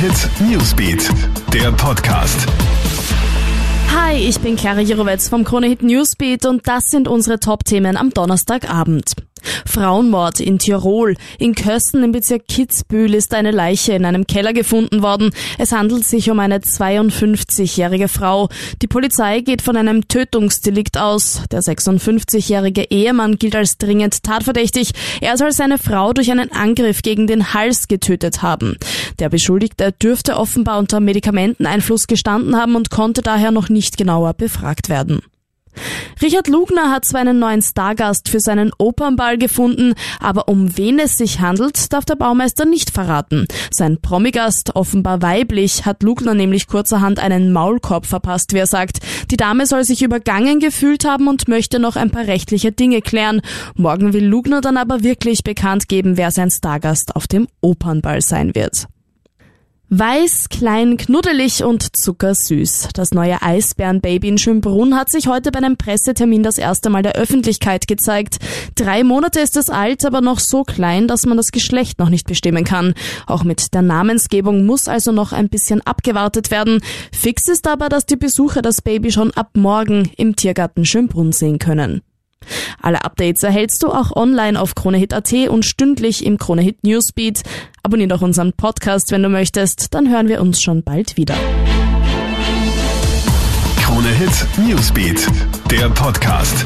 Hit Newsbeat, der Podcast. Hi, ich bin Clara Jirovetz vom Krone Hit Newsbeat und das sind unsere Top-Themen am Donnerstagabend. Frauenmord in Tirol. In Kösten im Bezirk Kitzbühel ist eine Leiche in einem Keller gefunden worden. Es handelt sich um eine 52-jährige Frau. Die Polizei geht von einem Tötungsdelikt aus. Der 56-jährige Ehemann gilt als dringend tatverdächtig. Er soll seine Frau durch einen Angriff gegen den Hals getötet haben. Der Beschuldigte dürfte offenbar unter Medikamenteneinfluss gestanden haben und konnte daher noch nicht genauer befragt werden. Richard Lugner hat zwar einen neuen Stargast für seinen Opernball gefunden, aber um wen es sich handelt, darf der Baumeister nicht verraten. Sein Promigast, offenbar weiblich, hat Lugner nämlich kurzerhand einen Maulkorb verpasst, wie er sagt. Die Dame soll sich übergangen gefühlt haben und möchte noch ein paar rechtliche Dinge klären. Morgen will Lugner dann aber wirklich bekannt geben, wer sein Stargast auf dem Opernball sein wird. Weiß, klein, knuddelig und zuckersüß. Das neue Eisbärenbaby in Schönbrunn hat sich heute bei einem Pressetermin das erste Mal der Öffentlichkeit gezeigt. Drei Monate ist es alt, aber noch so klein, dass man das Geschlecht noch nicht bestimmen kann. Auch mit der Namensgebung muss also noch ein bisschen abgewartet werden. Fix ist aber, dass die Besucher das Baby schon ab morgen im Tiergarten Schönbrunn sehen können. Alle Updates erhältst du auch online auf KroneHit.at und stündlich im KroneHit Newsbeat. Abonnier doch unseren Podcast, wenn du möchtest, dann hören wir uns schon bald wieder. KroneHit Newsbeat, der Podcast.